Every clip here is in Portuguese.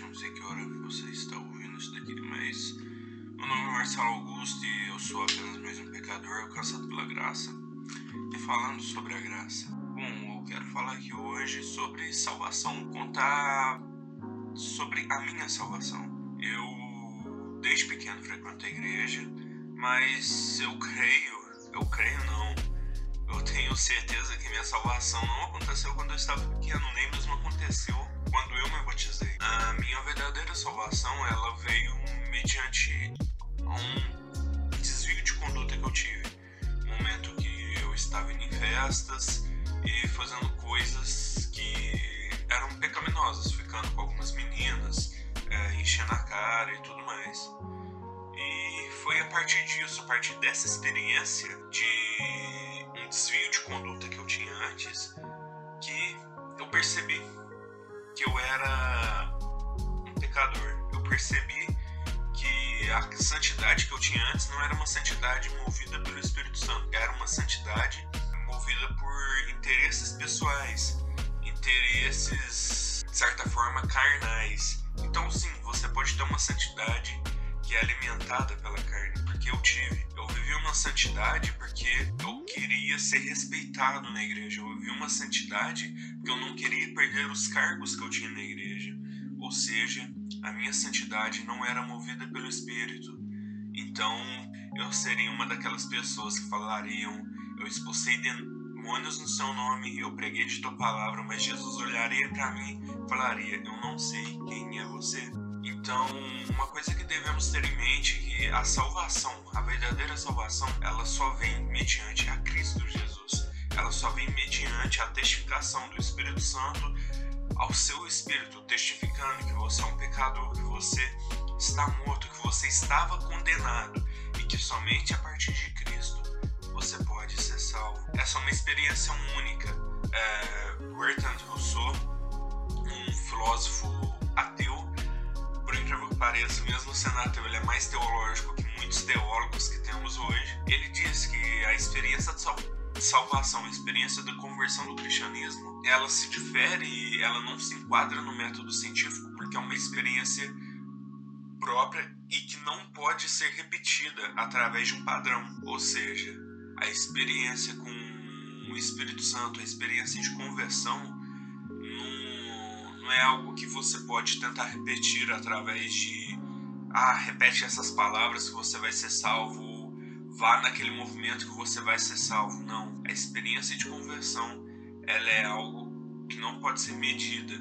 não sei que hora você está ouvindo isso daqui, mas meu nome é Marcelo Augusto e eu sou apenas mais um pecador alcançado pela graça. E falando sobre a graça, bom, eu quero falar aqui hoje sobre salvação, contar sobre a minha salvação. Eu desde pequeno frequento a igreja, mas eu creio, eu creio não, eu tenho certeza que minha salvação não aconteceu quando eu estava pequeno, nem mesmo aconteceu quando salvação, ela veio mediante um desvio de conduta que eu tive. Momento que eu estava indo em festas e fazendo coisas que eram pecaminosas, ficando com algumas meninas, é, enchendo a cara e tudo mais. E foi a partir disso, a partir dessa experiência de um desvio de conduta que eu tinha antes, que eu percebi que eu era percebi que a santidade que eu tinha antes não era uma santidade movida pelo Espírito Santo, era uma santidade movida por interesses pessoais, interesses de certa forma carnais. Então, sim, você pode ter uma santidade que é alimentada pela carne, porque eu tive. Eu vivi uma santidade porque eu queria ser respeitado na igreja. Eu vivi uma santidade porque eu não queria perder os cargos que eu tinha na igreja. Ou seja, a minha santidade não era movida pelo Espírito. Então, eu seria uma daquelas pessoas que falariam: Eu expulsei demônios no seu nome, eu preguei de tua palavra, mas Jesus olharia para mim e falaria: Eu não sei quem é você. Então, uma coisa que devemos ter em mente é que a salvação, a verdadeira salvação, ela só vem mediante a Cristo Jesus. Ela só vem mediante a testificação do Espírito Santo ao seu espírito, testificando que você é um pecador, que você está morto, que você estava condenado e que somente a partir de Cristo você pode ser salvo. Essa é uma experiência única. É, Bertrand Rousseau, um filósofo ateu, por incrível que pareça, mesmo sendo ateu, ele é mais teológico que muitos teólogos que temos hoje. Ele diz que a experiência de salvação, a experiência da conversão do cristianismo, ela se difere, ela não se enquadra no método científico porque é uma experiência própria e que não pode ser repetida através de um padrão. Ou seja, a experiência com o Espírito Santo, a experiência de conversão, não, não é algo que você pode tentar repetir através de ah, repete essas palavras que você vai ser salvo, vá naquele movimento que você vai ser salvo. Não, a experiência de conversão, ela é algo que não pode ser medida,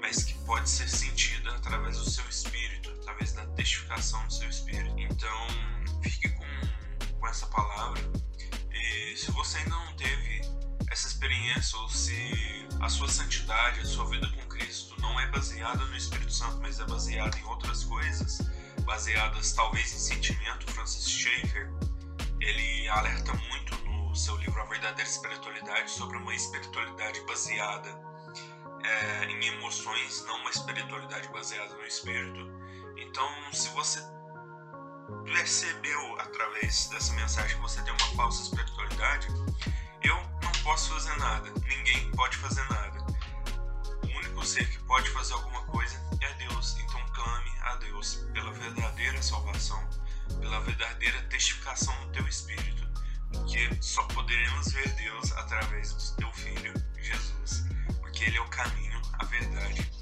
mas que pode ser sentida através do seu espírito, através da testificação do seu espírito. Então, fique com, com essa palavra e se você ainda não teve essa experiência, ou se a sua santidade, a sua vida com Cristo não é baseada no Espírito Santo, mas é baseada em outras coisas, baseadas talvez em sentimento, Francis Schaeffer, Verdadeira Espiritualidade sobre uma espiritualidade baseada é, em emoções, não uma espiritualidade baseada no Espírito. Então, se você percebeu através dessa mensagem que você tem uma falsa espiritualidade, eu não posso fazer nada, ninguém pode fazer nada. O único ser que pode fazer alguma coisa é Deus. Então clame a Deus pela verdadeira salvação, pela verdadeira testificação no teu espírito, só poderemos ver Deus através do teu filho Jesus, porque ele é o caminho, a verdade